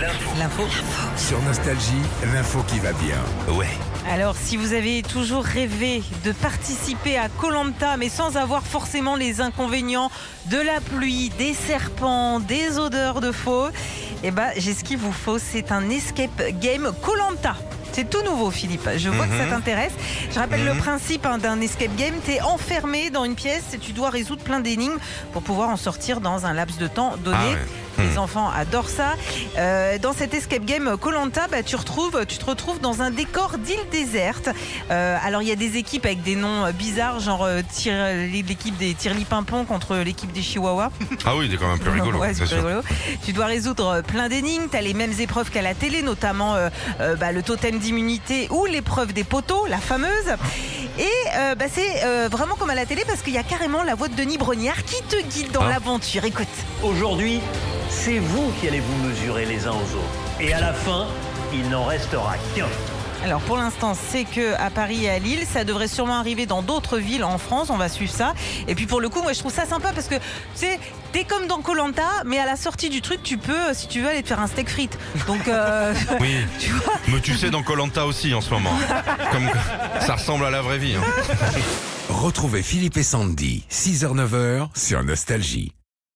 L'info. Sur Nostalgie, l'info qui va bien. Ouais. Alors, si vous avez toujours rêvé de participer à Colanta, mais sans avoir forcément les inconvénients de la pluie, des serpents, des odeurs de faux, eh ben, j'ai ce qu'il vous faut. C'est un escape game Colanta. C'est tout nouveau, Philippe. Je vois que ça Mhm. t'intéresse. Je rappelle le Mhm. principe hein, d'un escape game. Tu es enfermé dans une pièce et tu dois résoudre plein d'énigmes pour pouvoir en sortir dans un laps de temps donné. Ah ouais. Les Hmm. enfants adorent ça. Euh, dans cet escape game Colanta, bah, tu retrouves, tu te retrouves dans un décor d'île déserte. Euh, alors il y a des équipes avec des noms bizarres, genre euh, l'équipe des Tirli Pimpon contre l'équipe des Chihuahuas. Ah oui, c'est quand même plus rigolo. Ouais, c'est bien plus sûr. rigolo. Tu dois résoudre plein d'énigmes. Tu as les mêmes épreuves qu'à la télé, notamment euh, euh, bah, le totem d'immunité ou l'épreuve des poteaux, la fameuse. Et euh, bah, c'est euh, vraiment comme à la télé parce qu'il y a carrément la voix de Denis Brognard qui te guide dans Ah. l'aventure. Écoute. Aujourd'hui, c'est vous qui allez vous mesurer les uns aux autres. Et à la fin, il n'en restera qu'un. Alors pour l'instant, c'est que à Paris et à Lille, ça devrait sûrement arriver dans d'autres villes en France. On va suivre ça. Et puis pour le coup, moi je trouve ça sympa parce que tu sais, t'es comme dans Colanta, mais à la sortie du truc, tu peux, euh, si tu veux, aller te faire un steak frites. Donc euh, Oui. tu vois. Mais tu sais dans Colanta aussi en ce moment. Comme ça ressemble à la vraie vie. hein. Retrouvez Philippe et Sandy, 6h-9h sur Nostalgie.